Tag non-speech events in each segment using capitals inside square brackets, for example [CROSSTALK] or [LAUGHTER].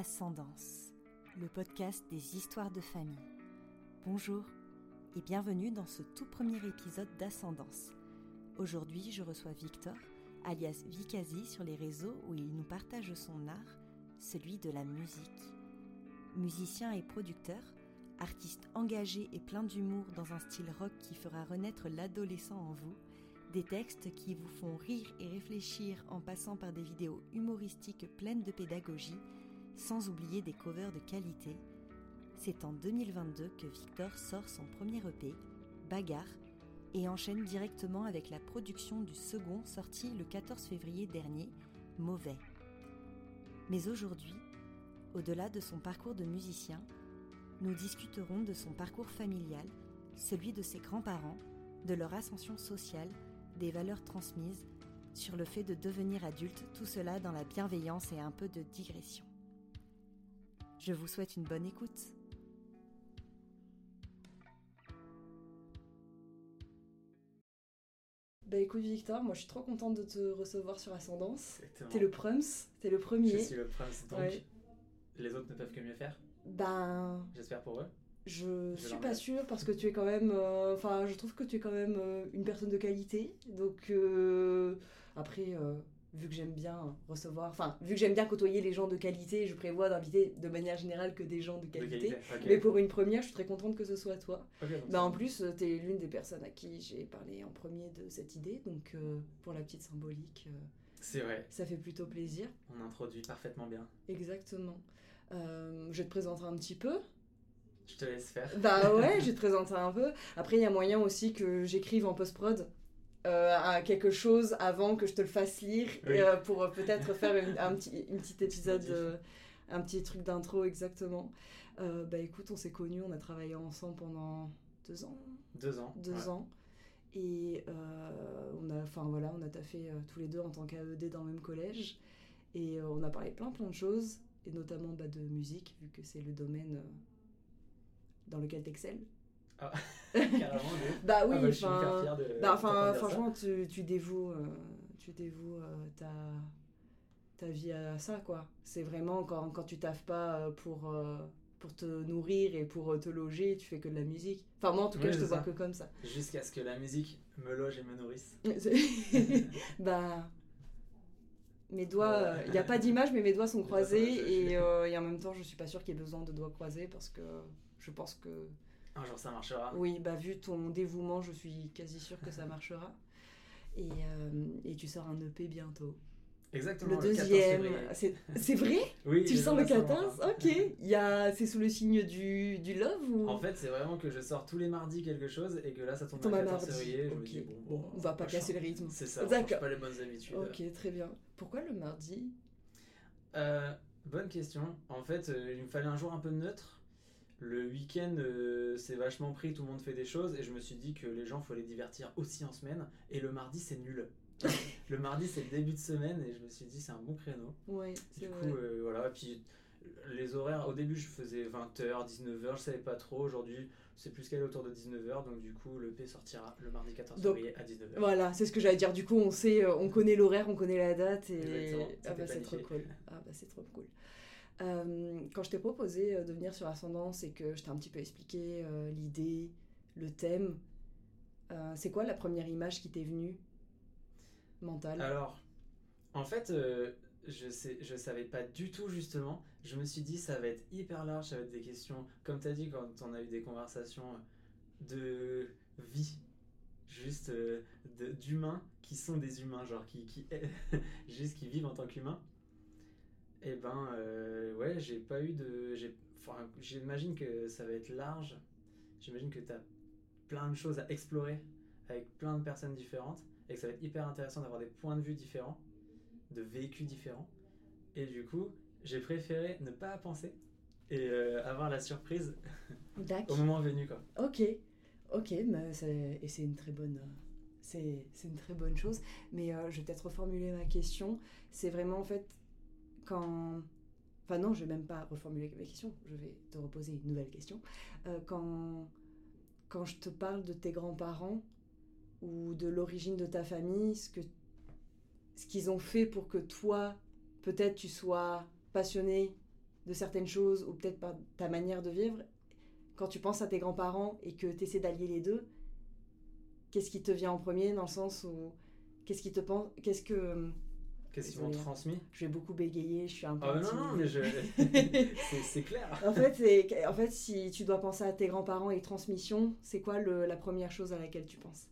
Ascendance, le podcast des histoires de famille. Bonjour et bienvenue dans ce tout premier épisode d'Ascendance. Aujourd'hui, je reçois Victor, alias Vikazi, sur les réseaux où il nous partage son art, celui de la musique. Musicien et producteur, artiste engagé et plein d'humour dans un style rock qui fera renaître l'adolescent en vous, des textes qui vous font rire et réfléchir en passant par des vidéos humoristiques pleines de pédagogie, sans oublier des covers de qualité. C'est en 2022 que Victor sort son premier EP, Bagarre, et enchaîne directement avec la production du second sorti le 14 février dernier, Mauvais. Mais aujourd'hui, au-delà de son parcours de musicien, nous discuterons de son parcours familial, celui de ses grands-parents, de leur ascension sociale, des valeurs transmises, sur le fait de devenir adulte, tout cela dans la bienveillance et un peu de digression. Je vous souhaite une bonne écoute. Bah écoute Victor, moi je suis trop contente de te recevoir sur Ascendance. T'es le prums, t'es le premier. Je suis le prince, donc Ouais. les autres ne peuvent que mieux faire, Ben, j'espère pour eux. je Je suis pas sûre parce que tu es quand même, euh, enfin je trouve que tu es quand même euh, une personne de qualité. Donc euh, après, euh, vu que j'aime bien recevoir, enfin vu que j'aime bien côtoyer les gens de qualité, je prévois d'inviter de manière générale que des gens de De qualité. Mais pour une première, je suis très contente que ce soit toi. Ok, donc Bah en plus, tu es l'une des personnes à qui j'ai parlé en premier de cette idée, donc euh, pour la petite symbolique, euh, C'est vrai, ça fait plutôt plaisir. on introduit parfaitement bien. Exactement. Euh, je te présenter un petit peu. Je te laisse faire. Bah ouais, [LAUGHS] je te présenter un peu. Après, il y a moyen aussi que j'écrive en post-prod euh, à quelque chose avant que je te le fasse lire Oui. euh, pour euh, peut-être faire une, un petit, une petite épisode, un petit truc d'intro exactement. Bah écoute, on s'est connus, on a travaillé ensemble pendant deux ans. Deux ans. deux ouais. ans. Et on a, enfin voilà, on a taffé tous les deux en tant qu'AED dans le même collège. Et on a parlé plein plein de choses, et notamment bah, de musique, vu que c'est le domaine dans lequel t'excelles. [LAUGHS] Carrément, Bah oui, Ah bah, je suis hyper enfin, de. bah, ça. franchement, tu, tu dévoues, euh, tu dévoues euh, ta, ta vie à ça, quoi. C'est vraiment quand, quand tu taffes pas euh, pour, euh, pour te nourrir et pour te loger, tu fais que de la musique. Enfin, moi, en tout cas, Oui, je te vois que comme ça. Jusqu'à ce que la musique me loge et me nourrisse. [LAUGHS] [LAUGHS] Bah. Mes doigts, il n'y a pas d'image, mais mes doigts sont croisés et, euh, et en même temps, je suis pas sûre qu'il y ait besoin de doigts croisés parce que je pense que, Un jour ça marchera. oui, bah vu ton dévouement, je suis quasi sûre que ça [LAUGHS] marchera. Et, euh, et tu sors un EP bientôt. Exactement. Le 14 deuxième, c'est vrai? Oui, Tu le je sors le sors 14 enfin. Ok. Il y a- C'est sous le signe du, du love ou? En fait, c'est vraiment que je sors tous les mardis quelque chose et que là ça tombe Tombe le à 14 mardi. février. Je Ok. me dis, bon, Bon, on va pas casser le rythme. C'est ça, on pas les bonnes habitudes. Ok, très bien. Pourquoi le mardi? Euh, bonne question. En fait, euh, il me fallait un jour un peu neutre. Le week-end, euh, c'est vachement pris, tout le monde fait des choses, et je me suis dit que les gens, faut les divertir aussi en semaine. Et le mardi, c'est nul. [LAUGHS] le mardi, c'est le début de semaine, et je me suis dit, c'est un bon créneau. Ouais, c'est Du coup, euh, voilà. Puis, les horaires, au début, je faisais 20h, 19h, je savais pas trop. Aujourd'hui, c'est plus calé autour de 19h, donc du coup, le P sortira le mardi 14 Donc, février à 19h. Voilà, c'est ce que j'allais dire. Du coup, on sait, euh, on connaît l'horaire, on connaît la date et ah bah est c'est trop cool. Ah bah c'est trop cool. Euh, quand je t'ai proposé euh, de venir sur Ascendance et que je t'ai un petit peu expliqué euh, l'idée, le thème, c'est quoi la première image qui t'est venue mentale? Alors, en fait, je sais, je savais pas du tout justement. Je me suis dit ça va être hyper large, ça va être des questions, comme tu as dit quand on a eu des conversations de vie, juste d'humains qui sont des humains, genre qui [LAUGHS] juste qui vivent en tant qu'humains. Et ben euh, ouais, j'ai pas eu de, enfin, j'imagine que ça va être large. J'imagine que tu as plein de choses à explorer avec plein de personnes différentes et que ça va être hyper intéressant d'avoir des points de vue différents, de vécus différents. Et du coup, j'ai préféré ne pas penser et euh, avoir la surprise [LAUGHS] au moment venu quoi. Ok, ok, mais et c'est une très bonne, c'est c'est une très bonne chose. Mais euh, je vais peut-être reformuler ma question. C'est vraiment en fait quand, enfin non, je vais même pas reformuler ma question. Je vais te reposer une nouvelle question. Euh, quand quand je te parle de tes grands-parents ou de l'origine de ta famille, ce que ce qu'ils ont fait pour que toi, peut-être tu sois passionné de certaines choses ou peut-être par ta manière de vivre, quand tu penses à tes grands-parents et que tu essaies d'allier les deux, qu'est-ce qui te vient en premier dans le sens où qu'est-ce qui te pense qu'est-ce que Qu'est-ce qu'ils m'ont Désolée. transmis? Je vais beaucoup bégayer, je suis un peu Ah non, non, mais je... [LAUGHS] c'est- clair. En fait, en fait, si tu dois penser à tes grands-parents et transmission, c'est quoi le- la première chose à laquelle tu penses?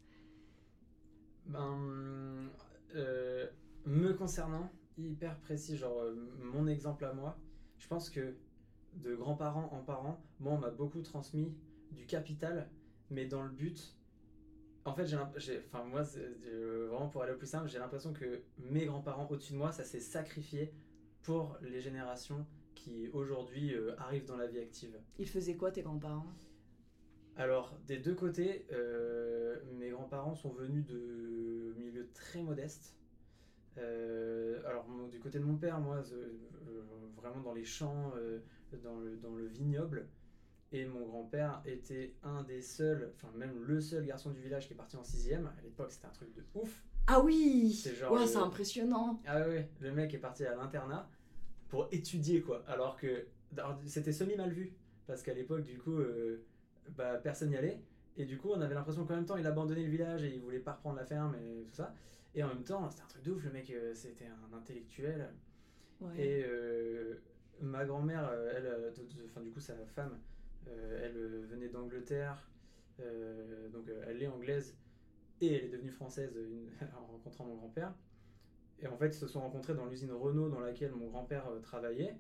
Ben, euh, me concernant, hyper précis, genre euh, mon exemple à moi, je pense que de grands-parents en parents, moi on m'a beaucoup transmis du capital, mais dans le but. En fait, j'ai, enfin moi, euh, vraiment pour aller au plus simple, j'ai l'impression que mes grands-parents au-dessus de moi, ça s'est sacrifié pour les générations qui aujourd'hui euh, arrivent dans la vie active. Ils faisaient quoi tes grands-parents? Alors, des deux côtés, euh, mes grands-parents sont venus de milieux très modestes. Euh, alors, du côté de mon père, moi, euh, euh, vraiment dans les champs, dans, le, dans le vignoble. Et mon grand-père était un des seuls, enfin même le seul garçon du village qui est parti en sixième. À l'époque, c'était un truc de ouf. Ah oui C'est genre Ouais, le- c'est impressionnant Ah ouais, le mec est parti à l'internat pour étudier quoi. Alors que c'était semi mal vu parce qu'à l'époque du coup euh, bah, personne n'y allait et du coup on avait l'impression qu'en même temps il abandonnait le village et il voulait pas reprendre la ferme et tout ça. Et en même temps c'était un truc de ouf le mec euh, c'était un intellectuel Ouais. et euh, ma grand-mère elle de- du coup sa femme elle euh, venait d'Angleterre euh, donc euh, elle est anglaise et elle est devenue française euh, [LAUGHS] en rencontrant mon grand-père. Et en fait, ils se sont rencontrés dans l'usine Renault dans laquelle mon grand-père euh, travaillait.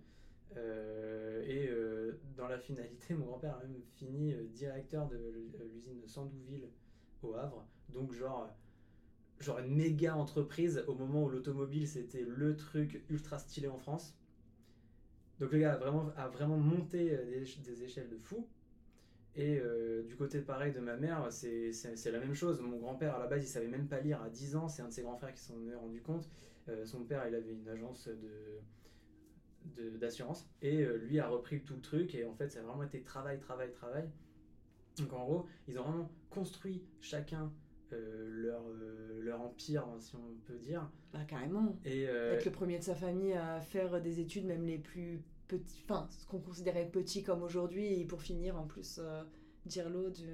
Euh, et euh, dans la finalité, [LAUGHS] mon grand-père a même fini euh, directeur de euh, l'usine Sandouville au Havre. Donc, genre, euh, genre une méga entreprise au moment où l'automobile c'était le truc ultra stylé en France. Donc, le gars a vraiment, vraiment monté euh, des, éche- des échelles de fou. Et euh, du côté pareil de ma mère, c'est la même chose. Mon grand-père, à la base, il savait même pas lire à 10 ans. C'est un de ses grands frères qui s'en est rendu compte. Euh, son père, il avait une agence de de- d'assurance. Et lui a repris tout le truc. Et en fait, ça a vraiment été travail, travail, travail. Donc en gros, ils ont vraiment construit chacun euh, leur, euh, leur empire, si on peut dire. Bah carrément. Et euh, Être le premier de sa famille à faire des études, même les plus petits, enfin ce qu'on considérait petit comme aujourd'hui, et pour finir en plus dire l'eau du,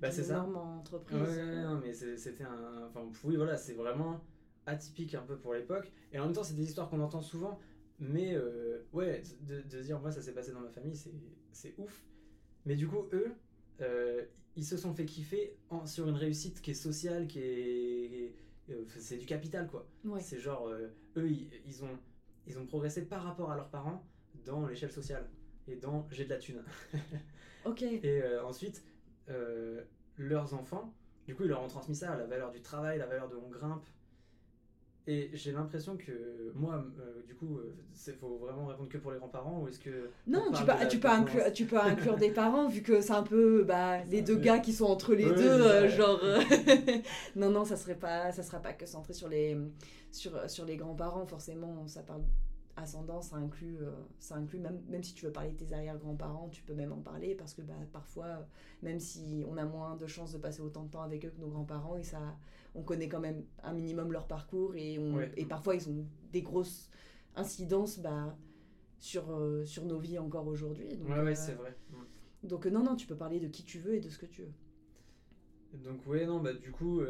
bah, c'est d'une ça. énorme entreprise. Ouais, ouais, ouais, non, mais c'était un. Enfin, oui, voilà, c'est vraiment atypique un peu pour l'époque. Et en même temps, c'est des histoires qu'on entend souvent. Mais ouais, de, de dire, moi, ça s'est passé dans ma famille, c'est ouf. Mais du coup, eux, euh, ils se sont fait kiffer en- sur une réussite qui est sociale, qui est. euh, c'est du capital, quoi. Ouais. C'est genre, euh, eux, ils, ils ont, ils ont progressé par rapport à leurs parents dans l'échelle sociale. Et dans j'ai de la thune. [LAUGHS] Ok. Et ensuite, leurs enfants, du coup, ils leur ont transmis ça, la valeur du travail, la valeur de on grimpe. Et j'ai l'impression que moi, euh, du coup, il faut vraiment répondre que pour les grands-parents ou est-ce que. Non, on tu peux, tu, peux inclure, tu peux inclure des parents, vu que c'est un peu bah, les deux gars qui sont entre les deux, euh, genre... euh, [LAUGHS] non, non, ça serait pas, ça sera pas que centré sur les, sur, sur les grands-parents, forcément, ça parle ascendant, ça inclut, euh, ça inclut même, même si tu veux parler de tes arrière-grands-parents, tu peux même en parler, parce que bah, parfois, euh, même si on a moins de chances de passer autant de temps avec eux que nos grands-parents, et ça, on connaît quand même un minimum leur parcours, et, on, Ouais. et parfois ils ont des grosses incidences bah, sur, euh, sur nos vies encore aujourd'hui. Donc, Ouais, ouais, euh, c'est vrai. Donc euh, non, non, tu peux parler de qui tu veux et de ce que tu veux. Donc ouais non bah du coup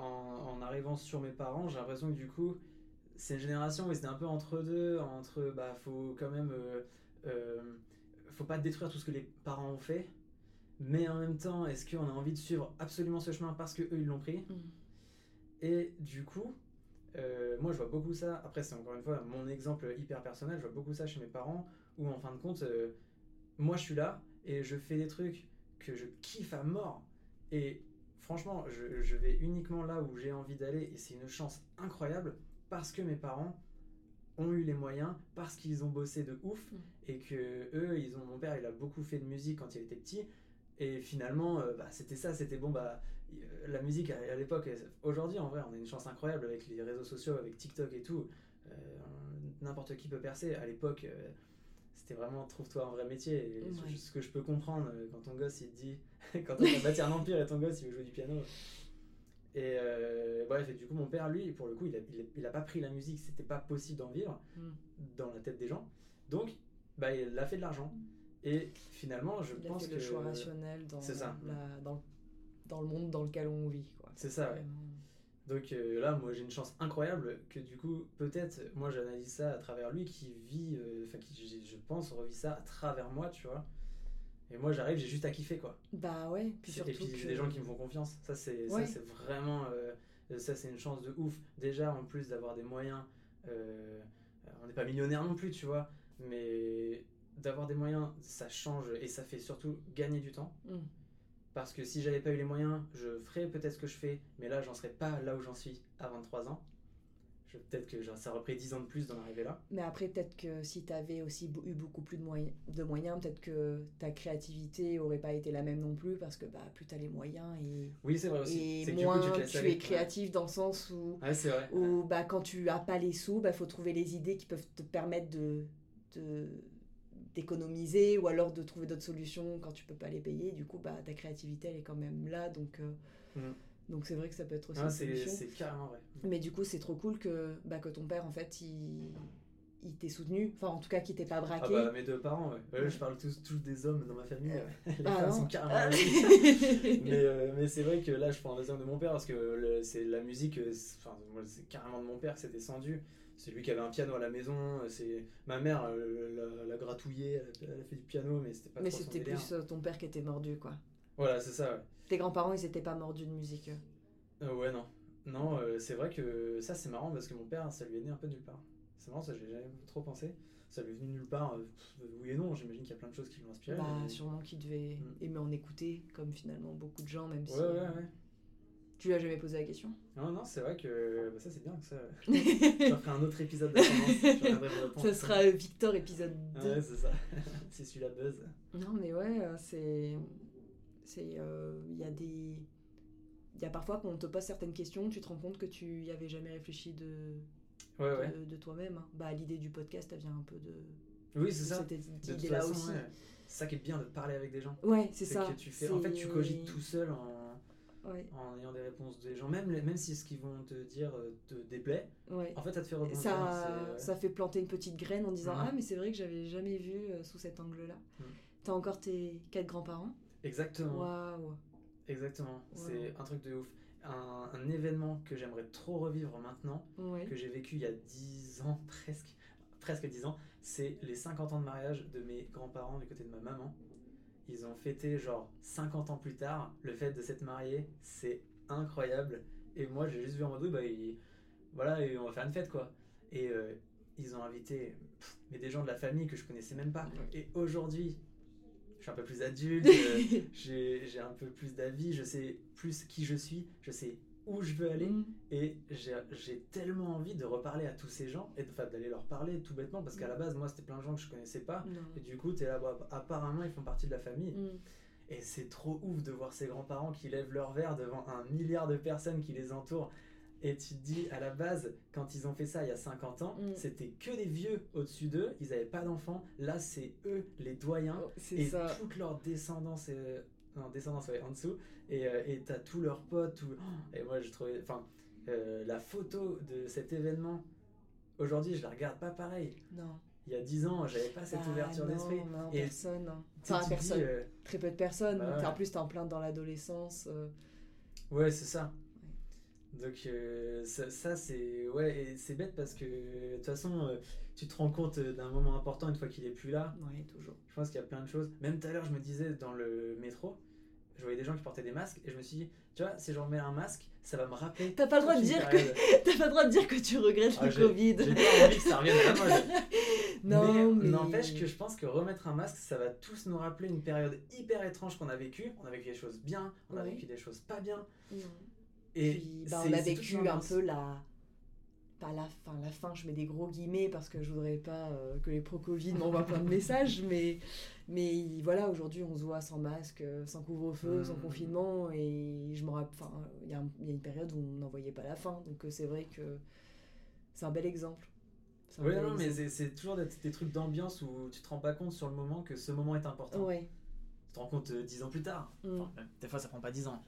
en, en arrivant sur mes parents j'ai l'impression que du coup c'est une génération où ils étaient un peu entre deux entre bah faut quand même euh, euh, faut pas détruire tout ce que les parents ont fait mais en même temps est-ce qu'on a envie de suivre absolument ce chemin parce que eux ils l'ont pris? Et du coup euh, moi je vois beaucoup ça après c'est encore une fois mon exemple hyper personnel je vois beaucoup ça chez mes parents où en fin de compte moi je suis là et je fais des trucs que je kiffe à mort. Et franchement, je, je vais uniquement là où j'ai envie d'aller et c'est une chance incroyable parce que mes parents ont eu les moyens, parce qu'ils ont bossé de ouf Mm. et que eux, ils ont. Mon père, il a beaucoup fait de musique quand il était petit et finalement, euh, bah, c'était ça, c'était bon, bah. euh, La musique à, à l'époque, elle- aujourd'hui en vrai, on a une chance incroyable avec les réseaux sociaux, avec TikTok et tout. Euh, N'importe qui peut percer. À l'époque, euh, c'était vraiment trouve-toi un vrai métier. Et Ouais. ce que je peux comprendre euh, quand ton gosse il te dit, [LAUGHS] quand tu as bâti un [LAUGHS] empire et ton gosse il veut jouer du piano. Et euh, bref, et du coup, mon père, lui, pour le coup, il a, il a, il a pas pris la musique, c'était pas possible d'en vivre Mm. dans la tête des gens. Donc, bah, il a fait de l'argent. Et finalement, je Il a pense fait que. le choix rationnel dans, C'est ça. la- dans, dans le monde dans lequel on vit. C'est ça, ouais. Donc euh, là, moi j'ai une chance incroyable que du coup, peut-être, moi j'analyse ça à travers lui qui vit, euh, enfin qui, je- je pense, revit ça à travers moi, tu vois. Et moi j'arrive, j'ai juste à kiffer quoi. Bah ouais, puis et surtout puis j'ai que... des gens qui me font confiance. Ça c'est ça, Ouais. c'est vraiment, euh, ça c'est une chance de ouf. Déjà en plus d'avoir des moyens, euh, on n'est pas millionnaire non plus, tu vois, mais d'avoir des moyens, ça change et ça fait surtout gagner du temps. Mm. Parce que si j'avais pas eu les moyens, je ferais peut-être ce que je fais, mais là, j'en serais pas là où j'en suis à 23 ans. Peut-être que genre, ça aurait pris 10 ans de plus d'en arriver là. Mais après, peut-être que si tu avais aussi eu beaucoup plus de moyens, de moyens peut-être que ta créativité aurait pas été la même non plus, parce que bah, plus tu as les moyens et, Oui, c'est vrai aussi. et que moins du coup, tu, es créatif dans le sens où, Ouais, c'est vrai. où bah, quand tu as pas les sous, il bah, faut trouver les idées qui peuvent te permettre de, d'économiser ou alors de trouver d'autres solutions quand tu peux pas les payer. Du coup, bah, ta créativité, elle est quand même là. Donc, euh, Mhm. Donc c'est vrai que ça peut être aussi une c'est carrément vrai. Mais du coup, c'est trop cool que, bah, que ton père, en fait, il, il t'ait soutenu. Enfin, en tout cas, qu'il t'ait pas Ah braqué. bah, mes deux parents, ouais. Ouais, je parle tous, tous des hommes dans ma famille. Euh, Les Ah femmes non. sont carrément Ah. [LAUGHS] mais euh, mais c'est vrai que là, je prends l'exemple de mon père parce que c'est la musique, euh, c'est- enfin, c'est carrément de mon père que c'est descendu. C'est lui qui avait un piano à la maison. C'est ma mère euh, l'a- gratouillé, elle a, fait du piano, mais c'était pas Mais c'était plus ton père qui était mordu, quoi. Voilà, c'est ça. Ouais. Tes grands-parents, ils étaient pas mordus de musique. eux. Euh, ouais, non. Non, euh, c'est vrai que ça, c'est marrant parce que mon père, ça lui est né un peu de nulle part. C'est marrant, ça, j'ai jamais trop pensé. Ça lui est venu de nulle part, euh, pff, oui et non. J'imagine qu'il y a plein de choses qui l'ont inspiré. Bah, mais- sûrement qu'il devait Mm. aimer en écouter, comme finalement beaucoup de gens, même si. Ouais, ouais, ouais. Tu lui as jamais posé la question Non, non, c'est vrai que bah, ça, c'est bien que ça. [LAUGHS] Je ferai un autre épisode vous répondre. Ça sera Victor épisode 2. Ouais, c'est ça. [LAUGHS] c'est celui-là buzz. Non, mais ouais, c'est. C'est. euh, Il y a des. Il y a parfois quand on te pose certaines questions, tu te rends compte que tu y avais jamais réfléchi de, Ouais, ouais. de, toi-même. hein. Bah, l'idée du podcast, elle vient un peu de, Oui, c'est ça. cette De toute idée-là façon, aussi. ouais. C'est ça qui est bien de parler avec des gens. Ouais, c'est ça. que tu fais. En fait, tu cogites tout seul en, Ouais, en ayant des réponses des gens. Même, même si ce qu'ils vont te dire euh, te déplaît, ouais. en fait, ça te fait rebondir. ça, c'est- ça fait planter une petite graine en disant. Ah, mais c'est vrai que j'avais jamais vu euh, sous cet angle-là. Mhm. T'as encore tes quatre grands-parents Exactement. Waouh Exactement. C'est un truc de ouf. Un, un événement que j'aimerais trop revivre maintenant, Ouais. que j'ai vécu il y a 10 ans [LAUGHS] presque, presque 10 ans, c'est les 50 ans de mariage de mes grands-parents du côté de ma maman. Ils ont fêté genre 50 ans plus tard le fait de s'être mariés, c'est incroyable. Et moi j'ai juste vu en mode oui, bah voilà, et on va faire une fête quoi. Et euh, ils ont invité pff, mais des gens de la famille que je connaissais même pas. Ouais. Et aujourd'hui, suis un peu plus adulte, euh, [LAUGHS] j'ai un peu plus d'avis, je sais plus qui je suis, je sais où je veux aller. Mm. Et j'ai tellement envie de reparler à tous ces gens et d'aller leur parler tout bêtement parce qu'à la base, moi, c'était plein de gens que je connaissais pas. Non. Et du coup, tu es là, bah, apparemment, ils font partie de la famille. Mm. Et c'est trop ouf de voir ces grands-parents qui lèvent leur verre devant un milliard de personnes qui les entourent. Et tu te dis, à la base, quand ils ont fait ça il y a 50 ans, Mm. c'était que des vieux au-dessus d'eux, ils n'avaient pas d'enfants. Là, c'est eux, les doyens, Oh, et ça. toute leur descendance, euh, non, descendance ouais, en dessous, et euh, t'as tous leurs potes, tout... oh, et moi je trouvais, enfin, euh, la photo de cet événement, aujourd'hui je la regarde pas pareil. Non. Il y a 10 ans, j'avais pas cette Bah, ouverture d'esprit. Non, Et personne. hein. Enfin, te dis, personne. euh, Très peu de personnes. Bah En plus, t'es en plein dans l'adolescence. euh, Ouais, c'est ça. Donc euh, ça, ça, c'est ouais c'est bête parce que de toute façon euh, tu te rends compte euh, d'un moment important une fois qu'il est plus là. Ouais, toujours. Je pense qu'il y a plein de choses. Même tout à l'heure je me disais dans le métro, je voyais des gens qui portaient des masques et je me suis dit tu vois si je remets un masque ça va me rappeler. T'as pas le droit de dire période. [LAUGHS] T'as pas le droit de dire que tu regrettes Ah, le Covid. J'ai pas envie que ça revienne à la mode. [LAUGHS] Non, mais mais. n'empêche que je pense que remettre un masque, ça va tous nous rappeler une période hyper étrange qu'on a vécue. On a vécu des choses bien, on a vécu des choses pas bien. Non. Et Puis, bah, on a vécu un peu la. Pas la fin, la fin, je mets des gros guillemets parce que je voudrais pas euh, que les pro-Covid [LAUGHS] m'envoient plein de messages, mais, mais voilà, aujourd'hui on se voit sans masque, euh, sans couvre-feu, sans Mhm. confinement, et je me rappelle, enfin, il y, a y une période où on n'en voyait pas la fin, donc euh, c'est vrai que c'est un bel exemple. Un Oui, bel non, mais exemple. c'est c'est toujours des, des trucs d'ambiance où tu te rends pas compte sur le moment que ce moment est important. Ouais. Tu te rends compte euh, dix ans plus tard. Mm. Enfin, même, des fois, ça prend pas dix ans.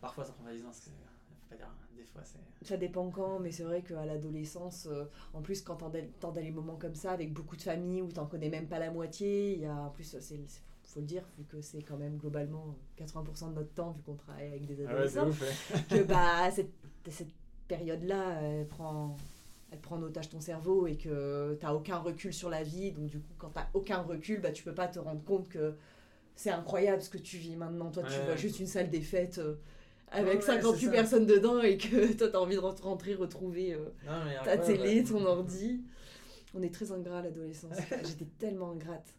Parfois, ça prend pas dix ans. pas dire, des fois c'est. Ça dépend quand, mais c'est vrai qu'à l'adolescence, euh, en plus, quand t'as des, t'as des moments comme ça, avec beaucoup de familles où t'en connais même pas la moitié, il y a, en plus, c'est- faut le dire, vu que c'est quand même globalement 80% de notre temps, vu qu'on travaille avec des Ah ouais, adolescents, ouf, ouais. [LAUGHS] que bah, cette, cette période-là, elle prend, elle prend en otage ton cerveau et que t'as aucun recul sur la vie. Donc, du coup, quand t'as aucun recul, bah, tu peux pas te rendre compte que c'est incroyable ce que tu vis maintenant. Toi, tu Ouais. vois juste une salle des fêtes euh, avec Ouais, 58 c'est ça. personnes dedans et que [LAUGHS] toi, t'as envie de rentrer, retrouver euh, Non, mais ta télé, ouais. ton [LAUGHS] ordi. On est très ingrat à l'adolescence. [LAUGHS] J'étais tellement ingrate.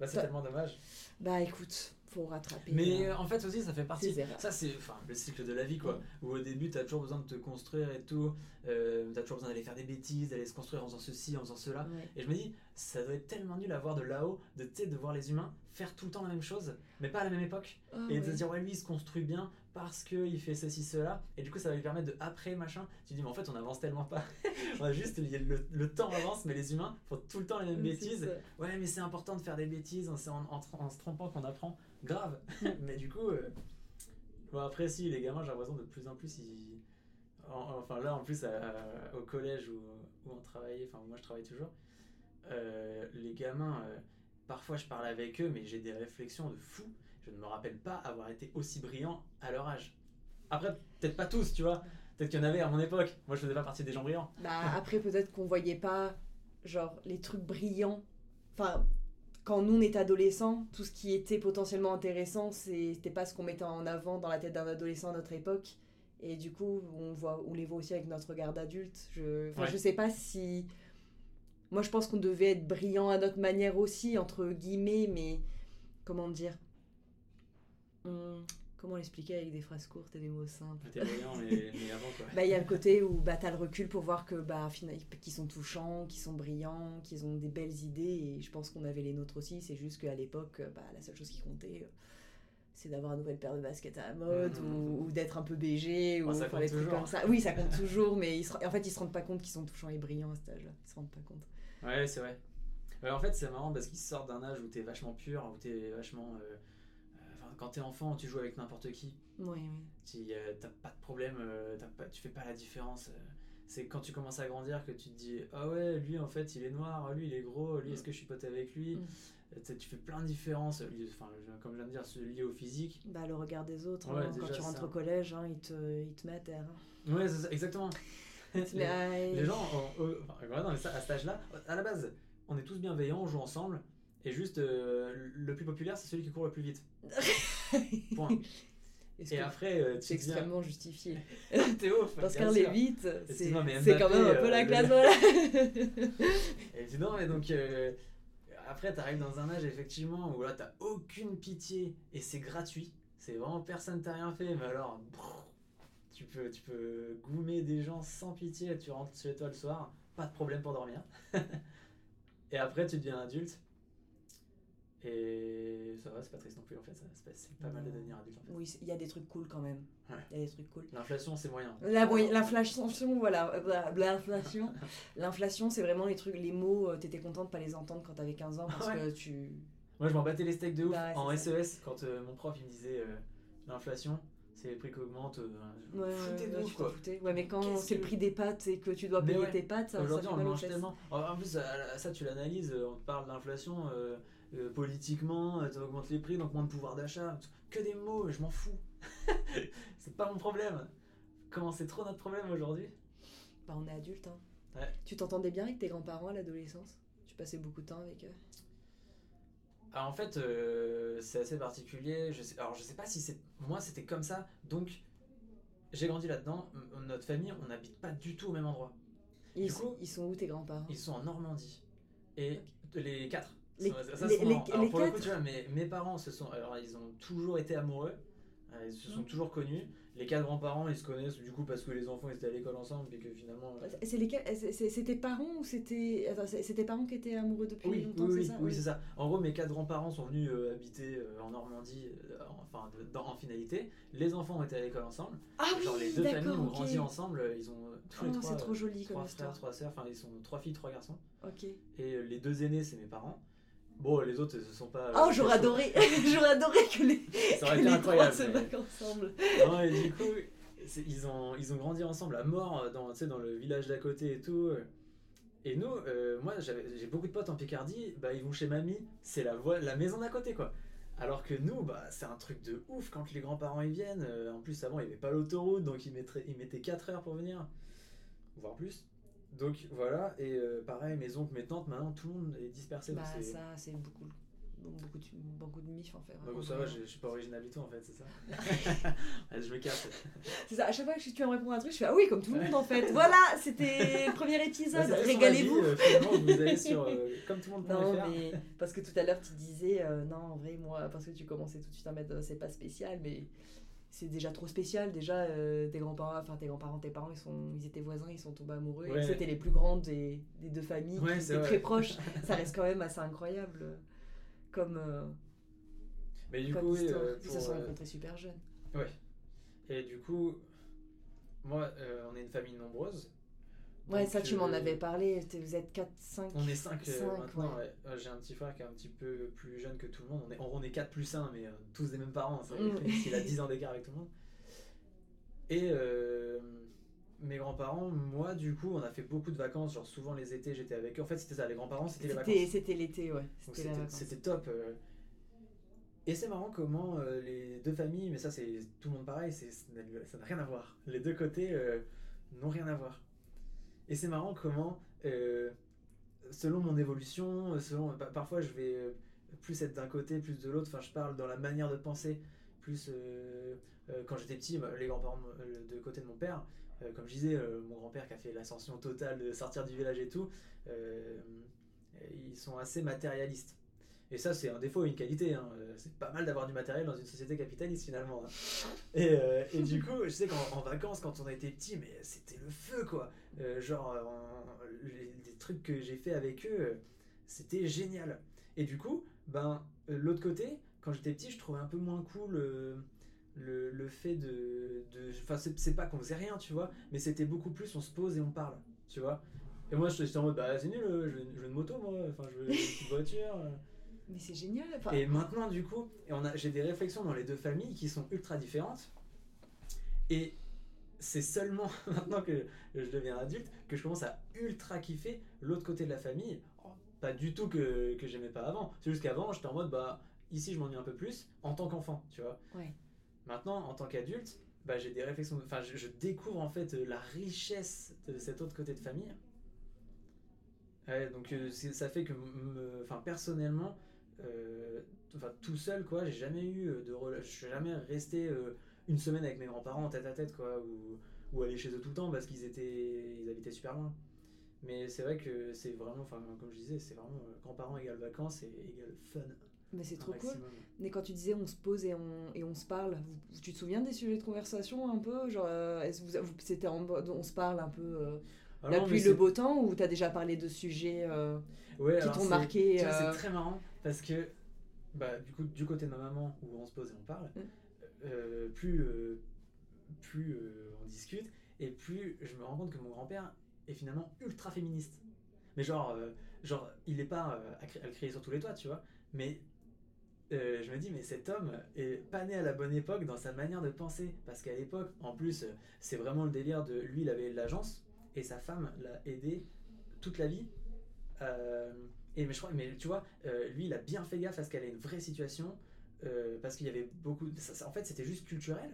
Bah, c'est tellement dommage. Bah écoute, faut rattraper. Mais euh, euh, en fait aussi ça fait partie. Ça c'est le cycle de la vie quoi. Où au début t'as toujours besoin de te construire et tout. Euh, t'as toujours besoin d'aller faire des bêtises, d'aller se construire en faisant ceci, en faisant cela. ouais. Et je me dis ça doit être tellement nul à voir de là-haut, de de voir les humains faire tout le temps la même chose, mais pas à la même époque. Ah, et de se dire ouais lui il se construit bien parce qu'il fait ceci cela. Et du coup ça va lui permettre de après machin. Tu dis mais en fait on avance tellement pas. [LAUGHS] On a juste le, le temps avance mais les humains font tout le temps les mêmes c'est bêtises. ouais mais c'est important de faire des bêtises en, en, en- en se trompant qu'on apprend. Grave. [LAUGHS] Mais du coup euh, bon après si les gamins j'ai l'impression de plus en plus ils en- enfin là en plus à- au collège où, où on travaillait enfin moi je travaille toujours euh, les gamins euh, parfois je parle avec eux mais j'ai des réflexions de fou je ne me rappelle pas avoir été aussi brillant à leur âge après peut-être pas tous tu vois peut-être qu'il y en avait à mon époque moi je faisais pas partie des gens brillants Bah, après, peut-être qu'on voyait pas, genre, les trucs brillants. Enfin, quand nous, on était adolescents, tout ce qui était potentiellement intéressant, c'était pas ce qu'on mettait en avant dans la tête d'un adolescent à notre époque. Et du coup, on, voit, on les voit aussi avec notre regard d'adulte. Je, enfin, Ouais. je sais pas si. Moi, je pense qu'on devait être brillant à notre manière aussi, entre guillemets, mais. Comment dire Comment l'expliquer avec des phrases courtes et des mots simples j'étais brillant mais, [LAUGHS] mais avant quoi bah, il y a le côté où bah, tu as le recul pour voir que bah, qu'ils sont touchants, qu'ils sont brillants, qu'ils ont des belles idées. Et je pense qu'on avait les nôtres aussi. C'est juste qu'à l'époque, bah, la seule chose qui comptait, euh, c'est d'avoir une nouvelle paire de baskets à la mode ou, ou d'être un peu BG ou Oh, ça des trucs comme ça. Oui, ça compte toujours, mais ils se- en fait, ils se rendent pas compte qu'ils sont touchants et brillants à cet âge-là. Ils se rendent pas compte. Ouais, c'est vrai. En fait, c'est marrant parce qu'ils sortent d'un âge où t'es vachement pur, où t'es vachement. euh, quand t'es enfant, tu joues avec n'importe qui. Oui, oui. Tu euh, t'as pas de problème, euh, t'as pas, tu fais pas la différence. euh. c'est quand tu commences à grandir que tu te dis Ah ouais, lui en fait il est noir, lui il est gros, lui est-ce que je suis pote avec lui Mm. Euh, tu fais plein de différences, enfin, je- comme je viens de dire, liées au physique. Bah, le regard des autres, Ouais, hein, quand tu rentres ça. au collège, hein, ils, te, ils te mettent à terre. hein. Ouais, c'est ça, exactement. [LAUGHS] [LAUGHS] Les gens, ont- eux, enfin, voilà, dans les- à cet âge-là, à la base, on est tous bienveillants, on joue ensemble, et juste euh, le plus populaire, c'est celui qui court le plus vite. [LAUGHS] Point. Et après, euh, c'est tu extrêmement justifié. [LAUGHS] t'es ouf. Parce qu'un sûr. vite, c'est quand même un peu euh, la classe, voilà. [LAUGHS] Et dis non, mais donc, euh, après, t'arrives dans un âge, effectivement, où là, t'as aucune pitié, et c'est gratuit. C'est vraiment personne t'a rien fait, mais alors, brrr, tu peux, tu peux goumer des gens sans pitié, tu rentres chez toi le soir, pas de problème pour dormir. et après, tu deviens adulte. Et ça va, c'est pas triste non plus en fait, ça- c'est pas, c'est pas mal de devenir adulte en fait. oui, il y a des trucs cool quand même. Il y a des trucs cool. L'inflation, c'est moyen. La moy- L'inflation, voilà, l'inflation, [LAUGHS] l'inflation, c'est vraiment les trucs, les mots, euh, t'étais content de pas les entendre quand t'avais 15 ans parce Ouais. que tu. Moi, je m'en battais les steaks de ouf Bah, en ça. SES quand euh, mon prof il me disait euh, l'inflation, c'est les prix qui augmentent. euh, Ouais, ouais, ouais, quoi. mais quand c'est le que- prix des pâtes et que tu dois payer ouais. tes pâtes, ça, Aujourd'hui, on mange tellement. En plus, ça, tu l'analyses, on te parle d'inflation euh, euh, politiquement, euh, tu augmentes les prix, donc moins de pouvoir d'achat. Que des mots, je m'en fous. [LAUGHS] c'est pas mon problème. Comment c'est trop notre problème aujourd'hui? Bah, on est adulte, hein. Ouais. Tu t'entendais bien avec tes grands-parents à l'adolescence? Tu passais beaucoup de temps avec eux? Alors, en fait, euh, c'est assez particulier. Je sais, alors, je sais pas si c'est. Moi, c'était comme ça. Donc, j'ai grandi là-dedans. Notre famille, on n'habite pas du tout au même endroit. ils, Du sont, coup- ils sont où tes grands-parents? Ils sont en Normandie. Et les quatre. Les- Ça, ça, les-. Alors, les pour le coup, tu vois, mes, mes parents se sont. Alors, ils ont toujours été amoureux. Euh, Ils se sont Mhm. toujours connus. Les quatre grands-parents, ils se connaissent du coup parce que les enfants ils étaient à l'école ensemble et que finalement. euh, tes parents ou c'était tes parents qui étaient amoureux depuis Oui, longtemps, oui, c'est oui, ça? oui, c'est ça. En gros, mes quatre grands-parents sont venus euh, habiter euh, en Normandie, euh, enfin de- dans- en finalité. Les enfants ont été à l'école ensemble. Ah Genre les deux familles ont grandi ensemble. Ils ont tous les Oh, trois. c'est trop joli comme Trois histoire. frères, trois sœurs. Enfin, ils sont trois filles, trois garçons. Ok. Et les deux aînés, c'est mes parents. Bon, les autres, ce sont pas. euh, Oh, j'aurais adoré, [LAUGHS] j'aurais adoré que les, Ça que les trois se mais- battent ensemble. Non, et du coup, ils, ont, ils ont grandi ensemble à mort euh, dans, dans le village d'à côté et tout. Et nous, euh, moi j'ai beaucoup de potes en Picardie, bah, ils vont chez mamie, c'est la, la maison d'à côté quoi. Alors que nous, bah, c'est un truc de ouf quand les grands-parents ils viennent. Euh, en plus, avant il n'y avait pas l'autoroute, donc ils, mettraient, ils mettaient 4 heures pour venir, voire plus. Donc voilà, et euh, pareil, mes oncles, mes tantes, maintenant tout le monde est dispersé. Bah, ça, c'est beaucoup, beaucoup, de, beaucoup de mif en fait. Donc vraiment. ça va, je, je suis pas original du tout en fait, c'est ça [LAUGHS] Je me casse. C'est ça, à chaque fois que tu vas me répondre à un truc, je fais Ah oui, comme tout le monde en fait. [LAUGHS] Voilà, c'était le premier épisode, Bah, régalez-vous. euh, finalement, vous allez sur euh, comme tout le monde Non, mais parce que tout à l'heure tu disais, euh, non, en vrai, moi, parce que tu commençais tout de suite à mettre, euh, c'est pas spécial, mais c'est déjà trop spécial. Déjà, euh, tes grands-parents, enfin tes grands-parents, tes parents, ils, sont, ils étaient voisins, ils sont tombés amoureux. Ouais. C'était les plus grandes des, des deux familles Ouais, c'est très proches. [LAUGHS] Ça reste quand même assez incroyable euh, comme, euh, Mais du comme coup, oui, Ils se sont rencontrés super jeunes. et du coup, moi, on est une famille nombreuse. Ouais, Donc, ça, tu m'en euh, avais parlé. Vous êtes 4, 5. On est 5 Cinq, maintenant, ouais. ouais. Euh, J'ai un petit frère qui est un petit peu plus jeune que tout le monde. On est, on est 4 plus 1, mais euh, tous des mêmes parents. Mm. Il a [LAUGHS] 10 ans d'écart avec tout le monde. Et euh, mes grands-parents, moi, du coup, on a fait beaucoup de vacances. Genre, souvent les étés, j'étais avec eux. En fait, c'était ça. Les grands-parents, c'était les vacances. C'était l'été, ouais. C'était top. Et c'est marrant comment euh, les deux familles, mais ça c'est tout le monde pareil, ça n'a- ça n'a rien à voir. Les deux côtés euh, n'ont rien à voir. Et c'est marrant comment, euh, selon mon évolution, selon pa- parfois je vais euh, plus être d'un côté, plus de l'autre. Enfin, je parle dans la manière de penser. Plus euh, quand j'étais petit, bah, les grands-parents de côté de mon père, comme je disais, mon grand-père qui a fait l'ascension totale de sortir du village et tout, ils sont assez matérialistes. Et ça, c'est un défaut et une qualité. hein. C'est pas mal d'avoir du matériel dans une société capitaliste finalement. hein. Et, et du coup, je sais qu'en en vacances, quand on a été petit, mais c'était le feu quoi. Euh, genre, euh, en- les, les trucs que j'ai fait avec eux, euh, c'était génial. Et du coup, ben, l'autre côté, quand j'étais petit, je trouvais un peu moins cool le, le fait de. Enfin, c'est pas qu'on faisait rien, tu vois, mais c'était beaucoup plus on se pose et on parle, tu vois. Et moi, j'étais en mode, bah c'est nul, je veux, je veux une moto, moi, enfin, je veux une petite voiture. [LAUGHS] Mais c'est génial. Enfin, Et maintenant, du coup, et on a, j'ai des réflexions dans les deux familles qui sont ultra différentes. Et c'est seulement [LAUGHS] maintenant que je deviens adulte que je commence à ultra kiffer l'autre côté de la famille. Oh, Pas du tout que, que j'aimais pas avant. C'est juste qu'avant, j'étais en mode, bah, ici, je m'ennuie un peu plus en tant qu'enfant, tu vois. Ouais. Maintenant, en tant qu'adulte, bah, j'ai des réflexions. Enfin, je, je découvre en fait la richesse de cet autre côté de famille. Ouais, donc euh, ça fait que, me- enfin, personnellement, euh, tout seul, quoi, j'ai jamais eu euh, de Je suis jamais resté euh, une semaine avec mes grands-parents tête à tête, quoi, ou, ou aller chez eux tout le temps parce qu'ils étaient, ils habitaient super loin. Mais c'est vrai que c'est vraiment, enfin, comme je disais, c'est vraiment euh, grands-parents égale vacances et égale fun. mais c'est trop cool. Mais quand tu disais on se pose et on, et on se parle, vous- tu te souviens des sujets de conversation un peu Genre, euh, est-ce vous, vous- c'était en mode on se parle un peu euh, Ah la pluie, le beau temps ou t'as déjà parlé de sujets euh, Ouais, qui t'ont marqué C'est très marrant parce que bah, du coup du côté de ma maman où on se pose et on parle, Mm. Euh, plus euh, plus euh, on discute et plus je me rends compte que mon grand-père est finalement ultra féministe. Mais genre genre il est pas à, le crier sur tous les toits, tu vois, mais je me dis mais cet homme est pas né à la bonne époque dans sa manière de penser. Parce qu'à l'époque en plus c'est vraiment le délire de lui il avait l'agence et sa femme l'a aidé toute la vie. Et mais je crois, mais tu vois, lui, il a bien fait gaffe à ce qu'elle ait une vraie situation, euh, parce qu'il y avait beaucoup. ça- ça- en fait, c'était juste culturel.